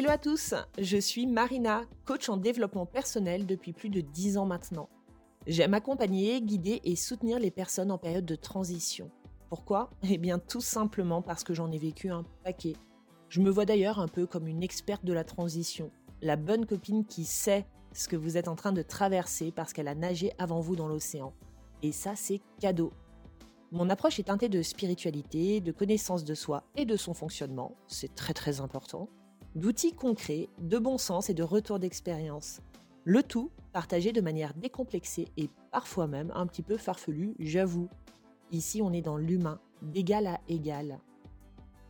Hello à tous, je suis Marina, coach en développement personnel depuis plus de 10 ans maintenant. J'aime accompagner, guider et soutenir les personnes en période de transition. Pourquoi? Eh bien tout simplement parce que j'en ai vécu un paquet. Je me vois d'ailleurs un peu comme une experte de la transition, la bonne copine qui sait ce que vous êtes en train de traverser parce qu'elle a nagé avant vous dans l'océan. Et ça c'est cadeau. Mon approche est teintée de spiritualité, de connaissance de soi et de son fonctionnement, c'est très très important d'outils concrets, de bon sens et de retour d'expérience. Le tout partagé de manière décomplexée et parfois même un petit peu farfelu, j'avoue. Ici, on est dans l'humain, d'égal à égal.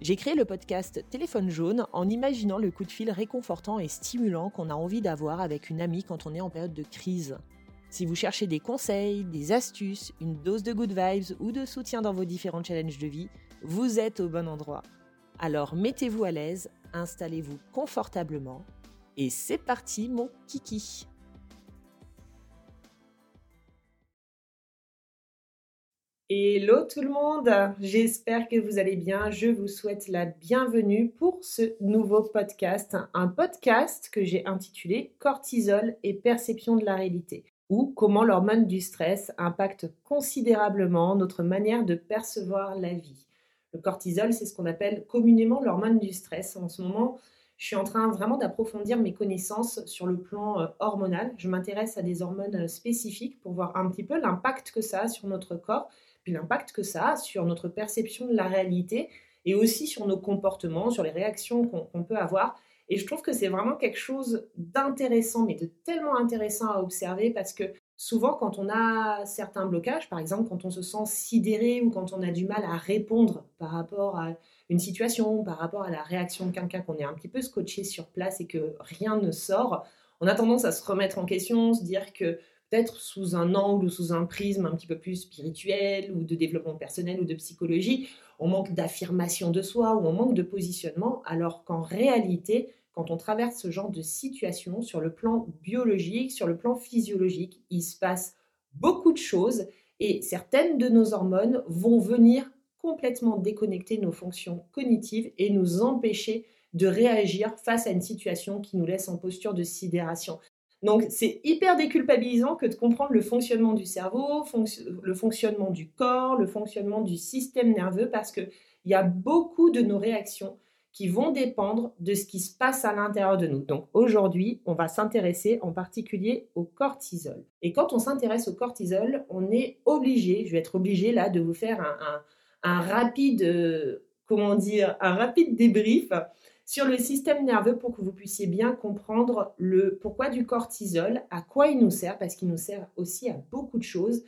J'ai créé le podcast Téléphone jaune en imaginant le coup de fil réconfortant et stimulant qu'on a envie d'avoir avec une amie quand on est en période de crise. Si vous cherchez des conseils, des astuces, une dose de good vibes ou de soutien dans vos différents challenges de vie, vous êtes au bon endroit. Alors mettez-vous à l'aise, installez-vous confortablement et c'est parti mon kiki. Hello tout le monde, j'espère que vous allez bien. Je vous souhaite la bienvenue pour ce nouveau podcast, un podcast que j'ai intitulé Cortisol et perception de la réalité ou comment l'hormone du stress impacte considérablement notre manière de percevoir la vie. Le cortisol, c'est ce qu'on appelle communément l'hormone du stress. En ce moment, je suis en train vraiment d'approfondir mes connaissances sur le plan euh, hormonal. Je m'intéresse à des hormones euh, spécifiques pour voir un petit peu l'impact que ça a sur notre corps, puis l'impact que ça a sur notre perception de la réalité et aussi sur nos comportements, sur les réactions qu'on peut avoir. Et je trouve que c'est vraiment quelque chose d'intéressant, mais de tellement intéressant à observer parce que souvent quand on a certains blocages, par exemple quand on se sent sidéré ou quand on a du mal à répondre par rapport à une situation, par rapport à la réaction de quelqu'un, qu'on est un petit peu scotché sur place et que rien ne sort, on a tendance à se remettre en question, se dire que peut-être sous un angle ou sous un prisme un petit peu plus spirituel ou de développement personnel ou de psychologie, on manque d'affirmation de soi ou on manque de positionnement, alors qu'en réalité, quand on traverse ce genre de situation sur le plan biologique, sur le plan physiologique, il se passe beaucoup de choses et certaines de nos hormones vont venir complètement déconnecter nos fonctions cognitives et nous empêcher de réagir face à une situation qui nous laisse en posture de sidération. Donc c'est hyper déculpabilisant que de comprendre le fonctionnement du cerveau, le fonctionnement du corps, le fonctionnement du système nerveux, parce qu'il y a beaucoup de nos réactions qui vont dépendre de ce qui se passe à l'intérieur de nous. Donc aujourd'hui, on va s'intéresser en particulier au cortisol. Et quand on s'intéresse au cortisol, on est obligé, je vais être obligé là de vous faire un, rapide, comment dire, un rapide débrief sur le système nerveux pour que vous puissiez bien comprendre le pourquoi du cortisol, à quoi il nous sert, parce qu'il nous sert aussi à beaucoup de choses,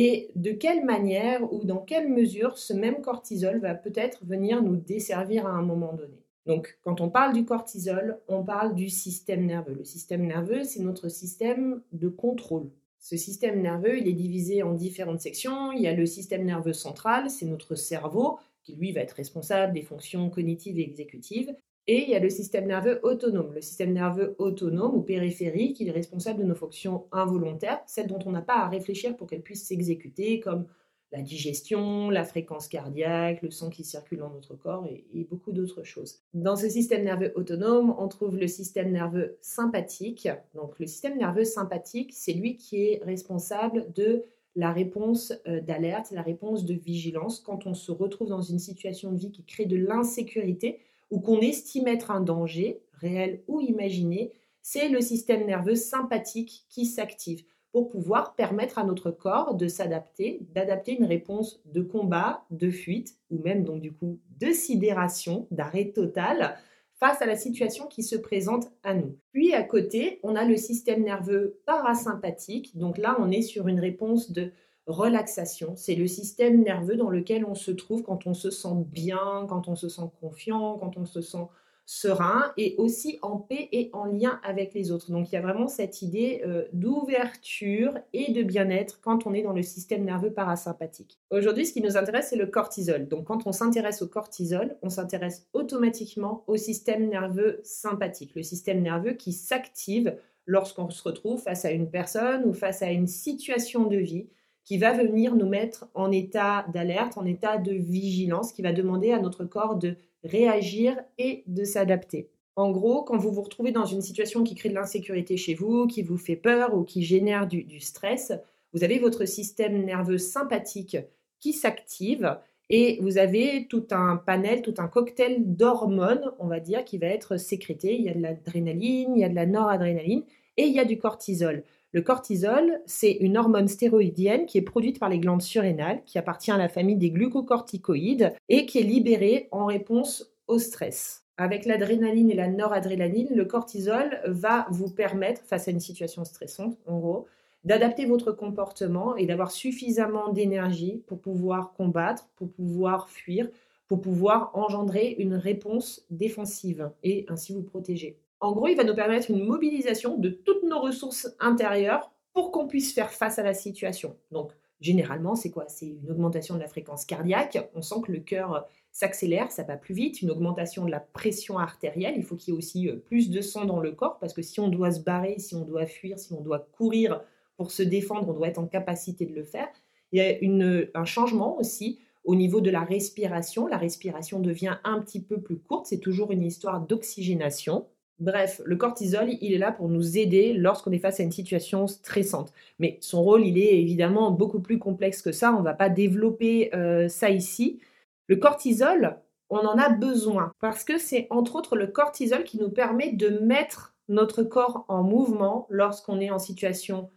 et de quelle manière ou dans quelle mesure ce même cortisol va peut-être venir nous desservir à un moment donné. Donc, quand on parle du cortisol, on parle du système nerveux. Le système nerveux, c'est notre système de contrôle. Ce système nerveux, il est divisé en différentes sections. Il y a le système nerveux central, c'est notre cerveau, qui lui va être responsable des fonctions cognitives et exécutives. Et il y a le système nerveux autonome. Le système nerveux autonome ou périphérique, il est responsable de nos fonctions involontaires, celles dont on n'a pas à réfléchir pour qu'elles puissent s'exécuter, comme la digestion, la fréquence cardiaque, le sang qui circule dans notre corps et, et beaucoup d'autres choses. Dans ce système nerveux autonome, on trouve le système nerveux sympathique. Donc le système nerveux sympathique, c'est lui qui est responsable de la réponse euh, d'alerte, la réponse de vigilance quand on se retrouve dans une situation de vie qui crée de l'insécurité ou qu'on estime être un danger, réel ou imaginé, c'est le système nerveux sympathique qui s'active pour pouvoir permettre à notre corps de s'adapter, d'adapter une réponse de combat, de fuite, ou même donc du coup de sidération, d'arrêt total, face à la situation qui se présente à nous. Puis à côté, on a le système nerveux parasympathique, donc là on est sur une réponse de relaxation. C'est le système nerveux dans lequel on se trouve quand on se sent bien, quand on se sent confiant, quand on se sent serein et aussi en paix et en lien avec les autres. Donc il y a vraiment cette idée euh, d'ouverture et de bien-être quand on est dans le système nerveux parasympathique. Aujourd'hui, ce qui nous intéresse, c'est le cortisol. Donc quand on s'intéresse au cortisol, on s'intéresse automatiquement au système nerveux sympathique, le système nerveux qui s'active lorsqu'on se retrouve face à une personne ou face à une situation de vie qui va venir nous mettre en état d'alerte, en état de vigilance, qui va demander à notre corps de réagir et de s'adapter. En gros, quand vous vous retrouvez dans une situation qui crée de l'insécurité chez vous, qui vous fait peur ou qui génère du, stress, vous avez votre système nerveux sympathique qui s'active et vous avez tout un panel, tout un cocktail d'hormones, on va dire, qui va être sécrété. Il y a de l'adrénaline, il y a de la noradrénaline et il y a du cortisol. Le cortisol, c'est une hormone stéroïdienne qui est produite par les glandes surrénales, qui appartient à la famille des glucocorticoïdes et qui est libérée en réponse au stress. Avec l'adrénaline et la noradrénaline, le cortisol va vous permettre, face à une situation stressante, en gros, d'adapter votre comportement et d'avoir suffisamment d'énergie pour pouvoir combattre, pour pouvoir fuir, pour pouvoir engendrer une réponse défensive et ainsi vous protéger. En gros, il va nous permettre une mobilisation de toutes nos ressources intérieures pour qu'on puisse faire face à la situation. Donc, généralement, c'est quoi? C'est une augmentation de la fréquence cardiaque. On sent que le cœur s'accélère, ça va plus vite, une augmentation de la pression artérielle, il faut qu'il y ait aussi euh, plus de sang dans le corps, parce que si on doit se barrer, si on doit fuir, si on doit courir pour se défendre, on doit être en capacité de le faire. Il y a un changement aussi au niveau de la respiration. La respiration devient un petit peu plus courte, c'est toujours une histoire d'oxygénation. Bref, le cortisol, il est là pour nous aider lorsqu'on est face à une situation stressante. Mais son rôle, il est évidemment beaucoup plus complexe que ça. On ne va pas développer euh, ça ici. Le cortisol, on en a besoin parce que c'est entre autres le cortisol qui nous permet de mettre notre corps en mouvement lorsqu'on est en situation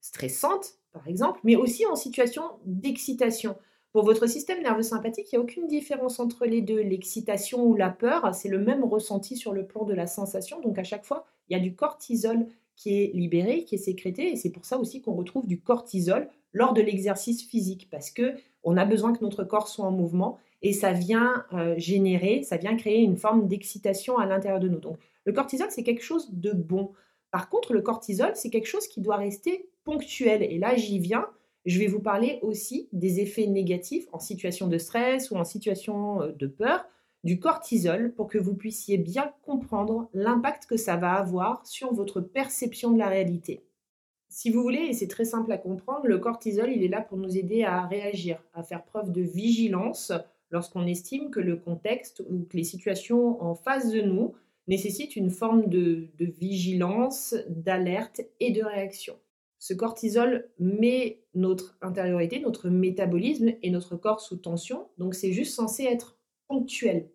stressante, par exemple, mais aussi en situation d'excitation. Pour votre système nerveux sympathique, il n'y a aucune différence entre les deux. L'excitation ou la peur, c'est le même ressenti sur le plan de la sensation. Donc à chaque fois, il y a du cortisol qui est libéré, qui est sécrété, et c'est pour ça aussi qu'on retrouve du cortisol lors de l'exercice physique, parce que on a besoin que notre corps soit en mouvement et ça vient euh, générer, ça vient créer une forme d'excitation à l'intérieur de nous. Donc le cortisol, c'est quelque chose de bon. Par contre, le cortisol, c'est quelque chose qui doit rester ponctuel. Et là, j'y viens. Je vais vous parler aussi des effets négatifs en situation de stress ou en situation euh, de peur du cortisol pour que vous puissiez bien comprendre l'impact que ça va avoir sur votre perception de la réalité. Si vous voulez, et c'est très simple à comprendre, le cortisol, il est là pour nous aider à réagir, à faire preuve de vigilance lorsqu'on estime que le contexte ou que les situations en face de nous nécessitent une forme de, vigilance, d'alerte et de réaction. Ce cortisol met notre intériorité, notre métabolisme et notre corps sous tension, donc c'est juste censé être ponctuel,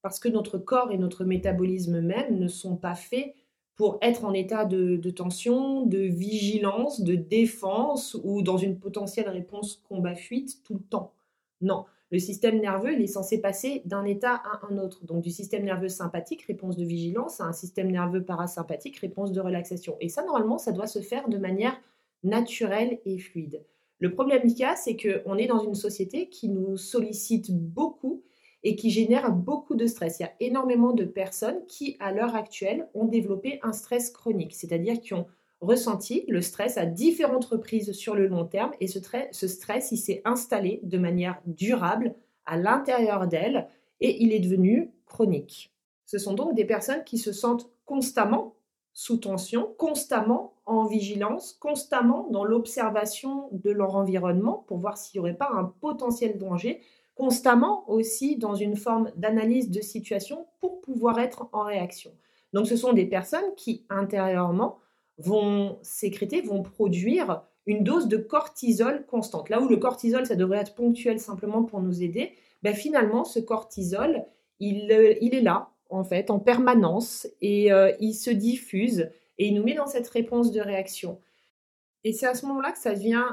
parce que notre corps et notre métabolisme même ne sont pas faits pour être en état de, tension, de vigilance, de défense ou dans une potentielle réponse combat-fuite tout le temps. Non, le système nerveux, est censé passer d'un état à un autre. Donc du système nerveux sympathique, réponse de vigilance, à un système nerveux parasympathique, réponse de relaxation. Et ça, normalement, ça doit se faire de manière naturelle et fluide. Le problème qu'il y a, c'est qu'on est dans une société qui nous sollicite beaucoup et qui génère beaucoup de stress. Il y a énormément de personnes qui, à l'heure actuelle, ont développé un stress chronique, c'est-à-dire qui ont ressenti le stress à différentes reprises sur le long terme et ce, ce stress, il s'est installé de manière durable à l'intérieur d'elle et il est devenu chronique. Ce sont donc des personnes qui se sentent constamment sous tension, constamment en vigilance, constamment dans l'observation de leur environnement pour voir s'il n'y aurait pas un potentiel danger, constamment aussi dans une forme d'analyse de situation pour pouvoir être en réaction. Donc ce sont des personnes qui intérieurement vont sécréter, vont produire une dose de cortisol constante. Là où le cortisol, ça devrait être ponctuel simplement pour nous aider, ben finalement, ce cortisol, il, euh, il, est là, en fait, en permanence, et euh, il se diffuse, et il nous met dans cette réponse de réaction. Et c'est à ce moment-là que ça devient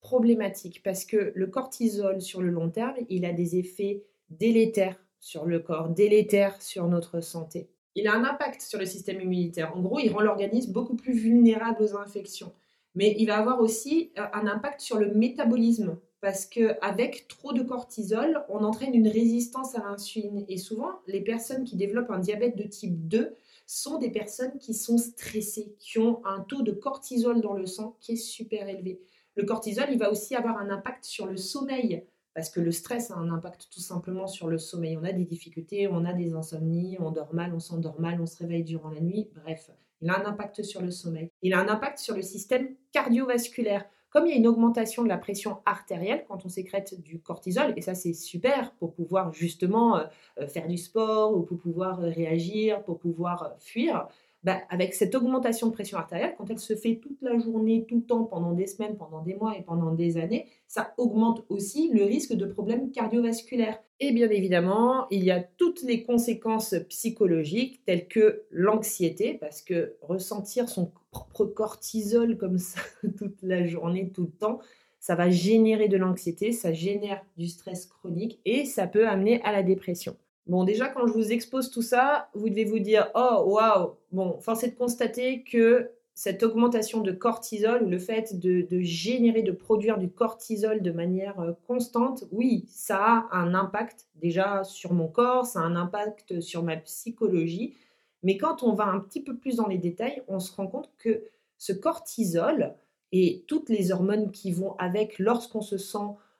problématique, parce que le cortisol, sur le long terme, il a des effets délétères sur le corps, délétères sur notre santé il a un impact sur le système immunitaire. En gros, il rend l'organisme beaucoup plus vulnérable aux infections. Mais il va avoir aussi euh, un impact sur le métabolisme parce qu'avec trop de cortisol, on entraîne une résistance à l'insuline. Et souvent, les personnes qui développent un diabète de type 2 sont des personnes qui sont stressées, qui ont un taux de cortisol dans le sang qui est super élevé. Le cortisol, il va aussi avoir un impact sur le sommeil parce que le stress a un impact tout simplement sur le sommeil. On a des difficultés, on a des insomnies, on dort mal, on s'endort mal, on se réveille durant la nuit. Bref, il a un impact sur le sommeil. Il a un impact sur le système cardiovasculaire. comme il y a une augmentation de la pression artérielle quand on sécrète du cortisol, et ça c'est super pour pouvoir justement euh, euh, faire du sport ou pour pouvoir réagir, pour pouvoir fuir, bah, avec cette augmentation de pression artérielle, quand elle se fait toute la journée, tout le temps, pendant des semaines, pendant des mois et pendant des années, ça augmente aussi le risque de problèmes cardiovasculaires. Et bien évidemment, il y a toutes les conséquences psychologiques telles que l'anxiété, parce que ressentir son propre cortisol comme ça toute la journée, tout le temps, ça va générer de l'anxiété, ça génère du stress chronique et ça peut amener à la dépression. Bon, déjà, quand je vous expose tout ça, vous devez vous dire Oh, waouh Bon, force est de constater que cette augmentation de cortisol ou le fait de, générer, de produire du cortisol de manière euh, constante, oui, ça a un impact déjà sur mon corps, ça a un impact sur ma psychologie. Mais quand on va un petit peu plus dans les détails, on se rend compte que ce cortisol et toutes les hormones qui vont avec lorsqu'on se sent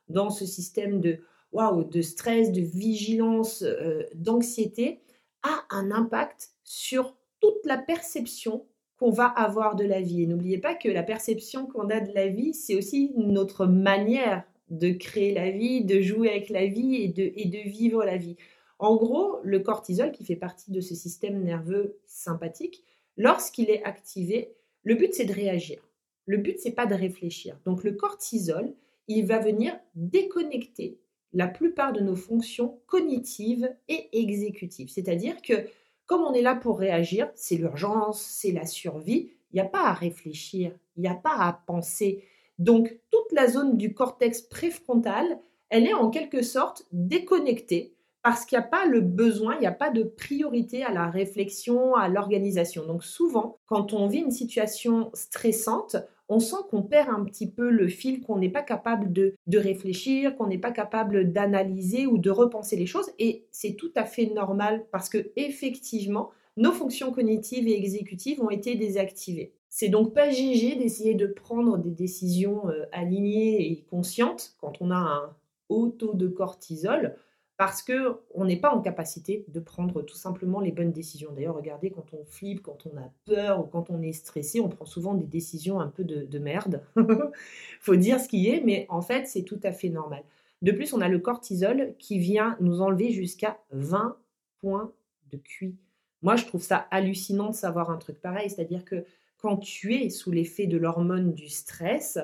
dans ce système de waouh, de stress, de vigilance, euh, d'anxiété, a un impact sur toute la perception qu'on va avoir de la vie. Et n'oubliez pas que la perception qu'on a de la vie, c'est aussi notre manière de créer la vie, de jouer avec la vie et de, et de vivre la vie. En gros, le cortisol, qui fait partie de ce système nerveux sympathique, lorsqu'il est activé, le but c'est de réagir. Le but c'est pas de réfléchir. Donc le cortisol, il va venir déconnecter la plupart de nos fonctions cognitives et exécutives. C'est-à-dire que comme on est là pour réagir, c'est l'urgence, c'est la survie, il n'y a pas à réfléchir, il n'y a pas à penser. Donc toute la zone du cortex préfrontal, elle est en quelque sorte déconnectée parce qu'il n'y a pas le besoin, il n'y a pas de priorité à la réflexion, à l'organisation. Donc souvent, quand on vit une situation stressante, on sent qu'on perd un petit peu le fil, qu'on n'est pas capable de, réfléchir, qu'on n'est pas capable d'analyser ou de repenser les choses. Et c'est tout à fait normal parce que effectivement, nos fonctions cognitives et exécutives ont été désactivées. C'est donc pas GG d'essayer de prendre des décisions euh, alignées et conscientes quand on a un haut taux de cortisol parce que on n'est pas en capacité de prendre tout simplement les bonnes décisions. D'ailleurs, regardez, quand on flippe, quand on a peur ou quand on est stressé, on prend souvent des décisions un peu de, de merde. faut dire ce qui est, mais en fait, c'est tout à fait normal. De plus, on a le cortisol qui vient nous enlever jusqu'à 20 points de QI. Moi, je trouve ça hallucinant de savoir un truc pareil, c'est-à-dire que quand tu es sous l'effet de l'hormone du stress,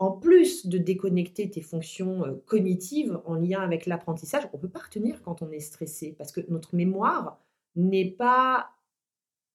en plus de déconnecter tes fonctions euh, cognitives en lien avec l'apprentissage, on ne peut pas retenir quand on est stressé parce que notre mémoire n'est pas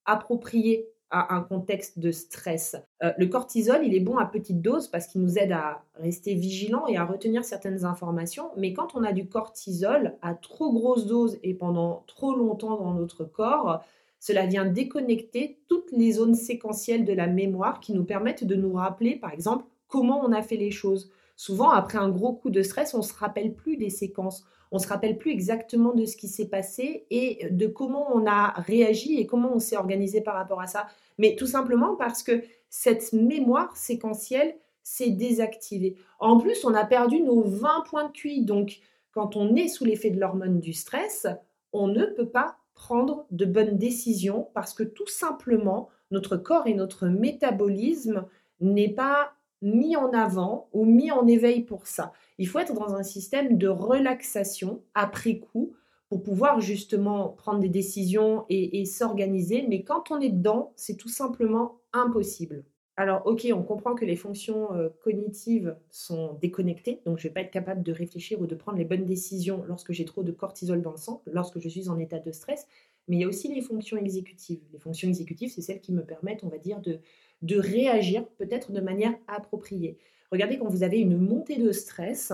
appropriée à un contexte de stress. Euh, le cortisol, il est bon à petite dose parce qu'il nous aide à rester vigilant et à retenir certaines informations, mais quand on a du cortisol à trop grosse dose et pendant trop longtemps dans notre corps, cela vient déconnecter toutes les zones séquentielles de la mémoire qui nous permettent de nous rappeler, par exemple, comment on a fait les choses. Souvent, après un gros coup de stress, on ne se rappelle plus des séquences, on ne se rappelle plus exactement de ce qui s'est passé et de comment on a réagi et comment on s'est organisé par rapport à ça. Mais tout simplement parce que cette mémoire séquentielle s'est désactivée. En plus, on a perdu nos 20 points de QI. Donc, quand on est sous l'effet de l'hormone du stress, on ne peut pas prendre de bonnes décisions parce que tout simplement, notre corps et notre métabolisme n'est pas mis en avant ou mis en éveil pour ça. Il faut être dans un système de relaxation après coup pour pouvoir justement prendre des décisions et, s'organiser. Mais quand on est dedans, c'est tout simplement impossible. Alors, ok, on comprend que les fonctions euh, cognitives sont déconnectées, donc je ne vais pas être capable de réfléchir ou de prendre les bonnes décisions lorsque j'ai trop de cortisol dans le sang, lorsque je suis en état de stress, mais il y a aussi les fonctions exécutives. Les fonctions exécutives, c'est celles qui me permettent, on va dire, de, de réagir peut-être de manière appropriée. Regardez quand vous avez une montée de stress,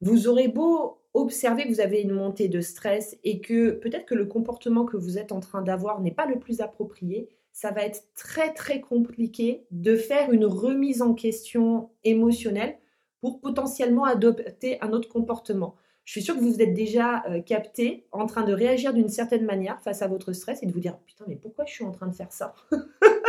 vous aurez beau observer que vous avez une montée de stress et que peut-être que le comportement que vous êtes en train d'avoir n'est pas le plus approprié, ça va être très très compliqué de faire une remise en question émotionnelle pour potentiellement adopter un autre comportement. Je suis sûre que vous vous êtes déjà euh, capté en train de réagir d'une certaine manière face à votre stress et de vous dire putain mais pourquoi je suis en train de faire ça?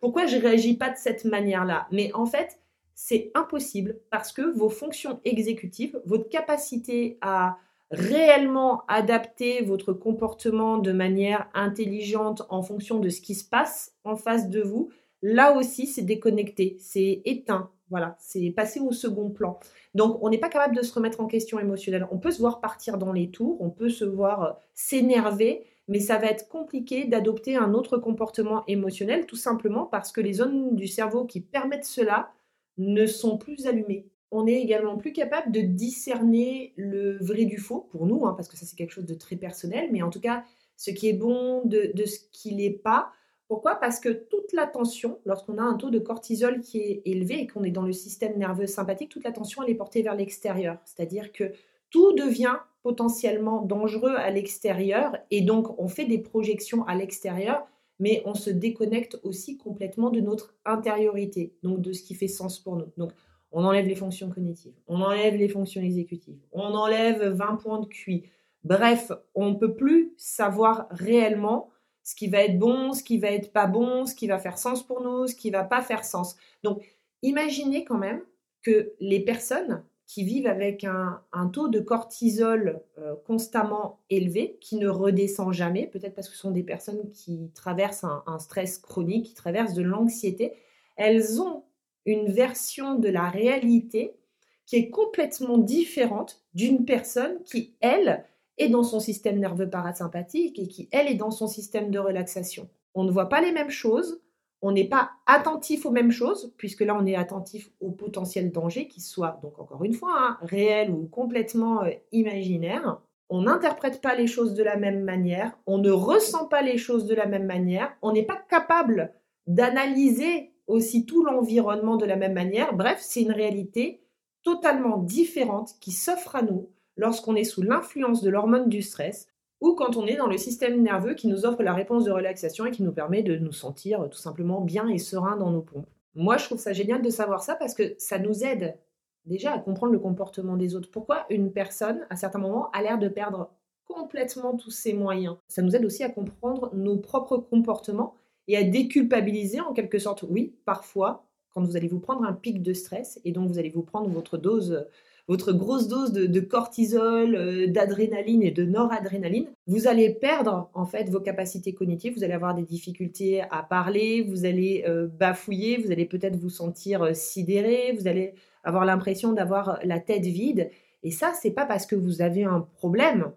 Pourquoi je réagis pas de cette manière-là? Mais en fait, c'est impossible parce que vos fonctions exécutives, votre capacité à réellement adapter votre comportement de manière intelligente en fonction de ce qui se passe en face de vous, là aussi c'est déconnecté, c'est éteint. Voilà, c'est passer au second plan. Donc, on n'est pas capable de se remettre en question émotionnelle. On peut se voir partir dans les tours, on peut se voir euh, s'énerver, mais ça va être compliqué d'adopter un autre comportement émotionnel, tout simplement parce que les zones du cerveau qui permettent cela ne sont plus allumées. On est également plus capable de discerner le vrai du faux, pour nous, hein, parce que ça c'est quelque chose de très personnel, mais en tout cas, ce qui est bon de, ce qui n'est pas, pourquoi? Parce que toute la tension, lorsqu'on a un taux de cortisol qui est élevé et qu'on est dans le système nerveux sympathique, toute la tension, elle est portée vers l'extérieur. C'est-à-dire que tout devient potentiellement dangereux à l'extérieur et donc on fait des projections à l'extérieur, mais on se déconnecte aussi complètement de notre intériorité, donc de ce qui fait sens pour nous. Donc on enlève les fonctions cognitives, on enlève les fonctions exécutives, on enlève 20 points de QI. Bref, on ne peut plus savoir réellement ce qui va être bon, ce qui va être pas bon, ce qui va faire sens pour nous, ce qui va pas faire sens. Donc, imaginez quand même que les personnes qui vivent avec un, taux de cortisol euh, constamment élevé, qui ne redescend jamais, peut-être parce que ce sont des personnes qui traversent un, un stress chronique, qui traversent de l'anxiété, elles ont une version de la réalité qui est complètement différente d'une personne qui, elle, est dans son système nerveux parasympathique et qui, elle, est dans son système de relaxation. On ne voit pas les mêmes choses, on n'est pas attentif aux mêmes choses, puisque là, on est attentif au potentiel danger, qui soit, donc encore une fois, hein, réel ou complètement euh, imaginaire. On n'interprète pas les choses de la même manière, on ne ressent pas les choses de la même manière, on n'est pas capable d'analyser aussi tout l'environnement de la même manière. Bref, c'est une réalité totalement différente qui s'offre à nous lorsqu'on est sous l'influence de l'hormone du stress ou quand on est dans le système nerveux qui nous offre la réponse de relaxation et qui nous permet de nous sentir tout simplement bien et serein dans nos pompes. Moi, je trouve ça génial de savoir ça parce que ça nous aide déjà à comprendre le comportement des autres. Pourquoi une personne, à certains moments, a l'air de perdre complètement tous ses moyens? Ça nous aide aussi à comprendre nos propres comportements et à déculpabiliser en quelque sorte. Oui, parfois, quand vous allez vous prendre un pic de stress et donc vous allez vous prendre votre dose votre grosse dose de, cortisol, euh, d'adrénaline et de noradrénaline, vous allez perdre en fait vos capacités cognitives, vous allez avoir des difficultés à parler, vous allez euh, bafouiller, vous allez peut-être vous sentir euh, sidéré, vous allez avoir l'impression d'avoir la tête vide. Et ça, c'est pas parce que vous avez un problème,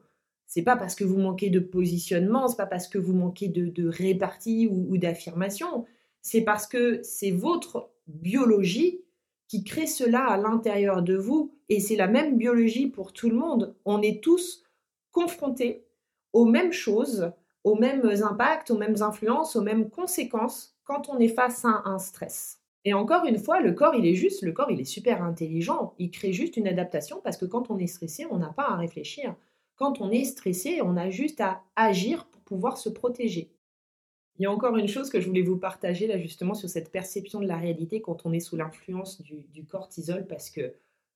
c'est pas parce que vous manquez de positionnement, c'est pas parce que vous manquez de, répartie ou d'affirmation, c'est parce que c'est votre biologie qui crée cela à l'intérieur de vous. Et c'est la même biologie pour tout le monde. On est tous confrontés aux mêmes choses, aux mêmes impacts, aux mêmes influences, aux mêmes conséquences quand on est face à un stress. Et encore une fois, le corps, il est juste, le corps, il est super intelligent. Il crée juste une adaptation parce que quand on est stressé, on n'a pas à réfléchir. Quand on est stressé, on a juste à agir pour pouvoir se protéger. Il y a encore une chose que je voulais vous partager là justement sur cette perception de la réalité quand on est sous l'influence du, cortisol parce que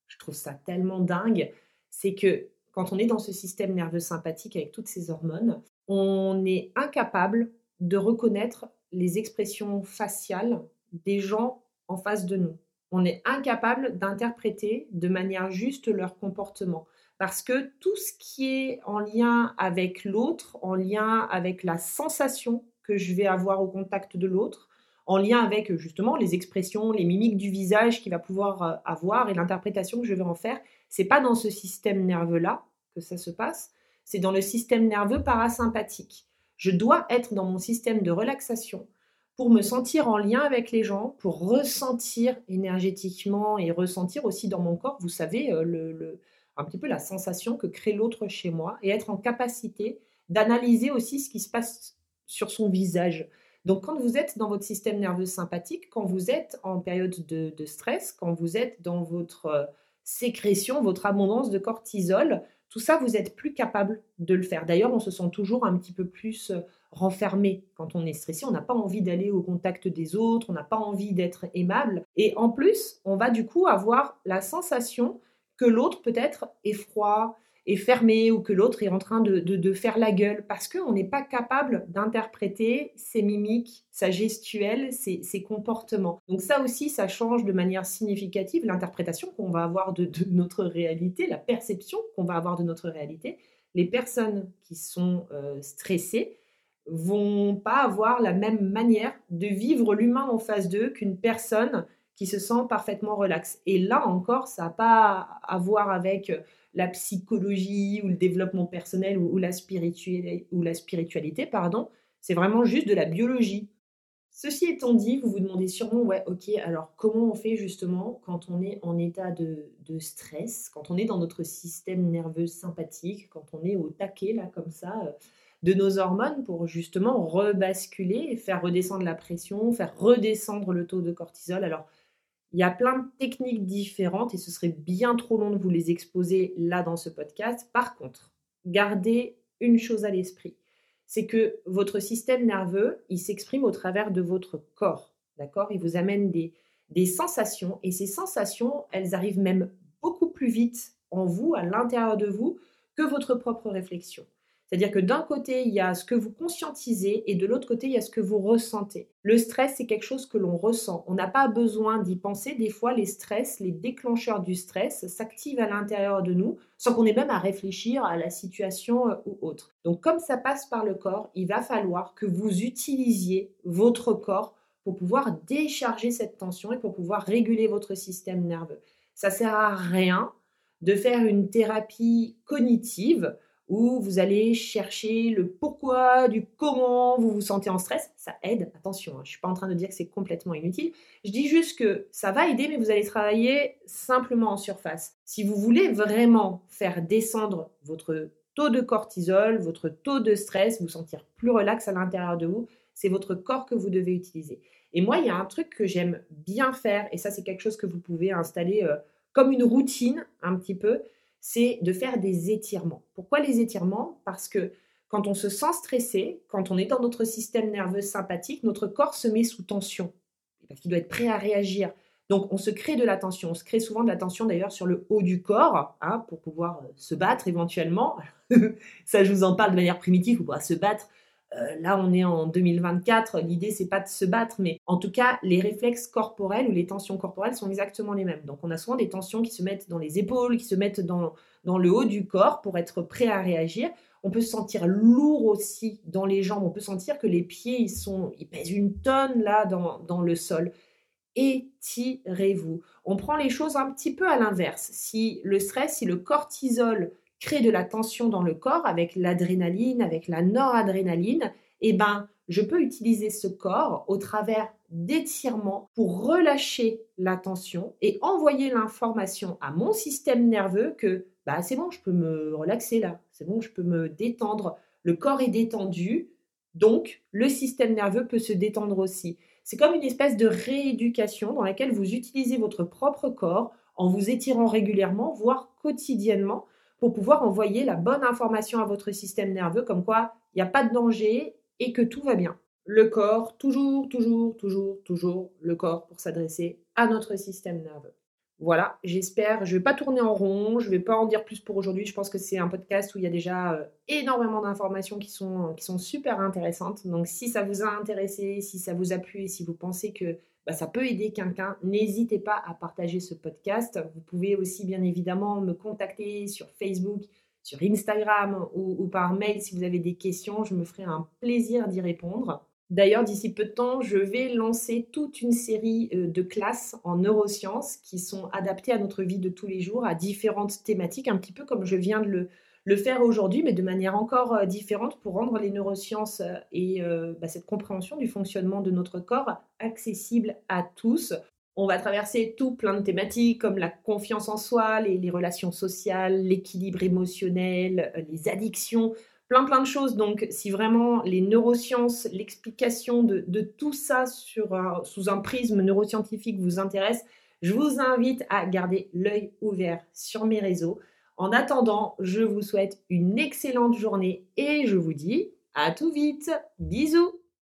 je trouve ça tellement dingue, c'est que quand on est dans ce système nerveux sympathique avec toutes ces hormones, on est incapable de reconnaître les expressions faciales des gens en face de nous. On est incapable d'interpréter de manière juste leur comportement. Parce que tout ce qui est en lien avec l'autre, en lien avec la sensation que je vais avoir au contact de l'autre, en lien avec justement les expressions, les mimiques du visage qu'il va pouvoir euh, avoir et l'interprétation que je vais en faire. C'est pas dans ce système nerveux là que ça se passe, c'est dans le système nerveux parasympathique. Je dois être dans mon système de relaxation pour me sentir en lien avec les gens, pour ressentir énergétiquement et ressentir aussi dans mon corps, vous savez, euh, le, un petit peu la sensation que crée l'autre chez moi et être en capacité d'analyser aussi ce qui se passe sur son visage. Donc quand vous êtes dans votre système nerveux sympathique, quand vous êtes en période de, stress, quand vous êtes dans votre euh, sécrétion, votre abondance de cortisol, tout ça, vous êtes plus capable de le faire. D'ailleurs, on se sent toujours un petit peu plus euh, renfermé quand on est stressé. On n'a pas envie d'aller au contact des autres, on n'a pas envie d'être aimable. Et en plus, on va du coup avoir la sensation que l'autre peut-être est froid, est fermé ou que l'autre est en train de, faire la gueule parce qu'on n'est pas capable d'interpréter ses mimiques, sa gestuelle, ses, comportements. Donc ça aussi, ça change de manière significative l'interprétation qu'on va avoir de, notre réalité, la perception qu'on va avoir de notre réalité. Les personnes qui sont euh, stressées vont pas avoir la même manière de vivre l'humain en face d'eux qu'une personne qui se sent parfaitement relax. Et là encore, ça n'a pas à voir avec la psychologie ou le développement personnel ou, la, spiritualité, pardon. C'est vraiment juste de la biologie. Ceci étant dit, vous vous demandez sûrement, ouais, ok, alors comment on fait justement quand on est en état de, de, stress, quand on est dans notre système nerveux sympathique, quand on est au taquet, là, comme ça, euh, de nos hormones pour justement rebasculer et faire redescendre la pression, faire redescendre le taux de cortisol. Alors, il y a plein de techniques différentes et ce serait bien trop long de vous les exposer là dans ce podcast. Par contre, gardez une chose à l'esprit, c'est que votre système nerveux, il s'exprime au travers de votre corps. D'accord? Il vous amène des, des sensations et ces sensations, elles arrivent même beaucoup plus vite en vous, à l'intérieur de vous, que votre propre réflexion. C'est-à-dire que d'un côté, il y a ce que vous conscientisez et de l'autre côté, il y a ce que vous ressentez. Le stress, c'est quelque chose que l'on ressent. On n'a pas besoin d'y penser. Des fois, les stress, les déclencheurs du stress s'activent à l'intérieur de nous sans qu'on ait même à réfléchir à la situation euh, ou autre. Donc, comme ça passe par le corps, il va falloir que vous utilisiez votre corps pour pouvoir décharger cette tension et pour pouvoir réguler votre système nerveux. Ça sert à rien de faire une thérapie cognitive où vous allez chercher le pourquoi, du comment vous vous sentez en stress. Ça aide, attention, hein, je ne suis pas en train de dire que c'est complètement inutile. Je dis juste que ça va aider, mais vous allez travailler simplement en surface. Si vous voulez vraiment faire descendre votre taux de cortisol, votre taux de stress, vous sentir plus relax à l'intérieur de vous, c'est votre corps que vous devez utiliser. Et moi, il y a un truc que j'aime bien faire, et ça c'est quelque chose que vous pouvez installer euh, comme une routine un petit peu, c'est de faire des étirements. Pourquoi les étirements? Parce que quand on se sent stressé, quand on est dans notre système nerveux sympathique, notre corps se met sous tension, parce qu'il doit être prêt à réagir. Donc on se crée de la tension. On se crée souvent de la tension d'ailleurs sur le haut du corps, hein, pour pouvoir euh, se battre éventuellement. Ça, je vous en parle de manière primitive, pour pouvoir se battre euh, là, on est en 2024. L'idée, c'est pas de se battre, mais en tout cas, les réflexes corporels ou les tensions corporelles sont exactement les mêmes. Donc, on a souvent des tensions qui se mettent dans les épaules, qui se mettent dans, le haut du corps pour être prêt à réagir. On peut se sentir lourd aussi dans les jambes. On peut sentir que les pieds, ils, sont, ils pèsent une tonne là dans, dans le sol. Étirez-vous. On prend les choses un petit peu à l'inverse. Si le stress, si le cortisol crée de la tension dans le corps avec l'adrénaline, avec la noradrénaline, eh ben, je peux utiliser ce corps au travers d'étirements pour relâcher la tension et envoyer l'information à mon système nerveux que bah, c'est bon, je peux me relaxer là, c'est bon, je peux me détendre. Le corps est détendu, donc le système nerveux peut se détendre aussi. C'est comme une espèce de rééducation dans laquelle vous utilisez votre propre corps en vous étirant régulièrement, voire quotidiennement, pour pouvoir envoyer la bonne information à votre système nerveux comme quoi il n'y a pas de danger et que tout va bien. Le corps, toujours, toujours, toujours, toujours le corps pour s'adresser à notre système nerveux. Voilà, j'espère, je ne vais pas tourner en rond, je ne vais pas en dire plus pour aujourd'hui, je pense que c'est un podcast où il y a déjà euh, énormément d'informations qui sont, qui sont super intéressantes. Donc si ça vous a intéressé, si ça vous a plu et si vous pensez que bah, ça peut aider quelqu'un, n'hésitez pas à partager ce podcast. Vous pouvez aussi bien évidemment me contacter sur Facebook, sur Instagram ou, par mail si vous avez des questions. Je me ferai un plaisir d'y répondre. D'ailleurs, d'ici peu de temps, je vais lancer toute une série euh, de classes en neurosciences qui sont adaptées à notre vie de tous les jours, à différentes thématiques, un petit peu comme je viens de le, le faire aujourd'hui, mais de manière encore euh, différente pour rendre les neurosciences euh, et euh, bah, cette compréhension du fonctionnement de notre corps accessible à tous. On va traverser tout plein de thématiques comme la confiance en soi, les, relations sociales, l'équilibre émotionnel, les addictions, plein plein de choses. Donc si vraiment les neurosciences, l'explication de, tout ça sous un prisme neuroscientifique vous intéresse, je vous invite à garder l'œil ouvert sur mes réseaux. En attendant, je vous souhaite une excellente journée et je vous dis à tout vite. Bisous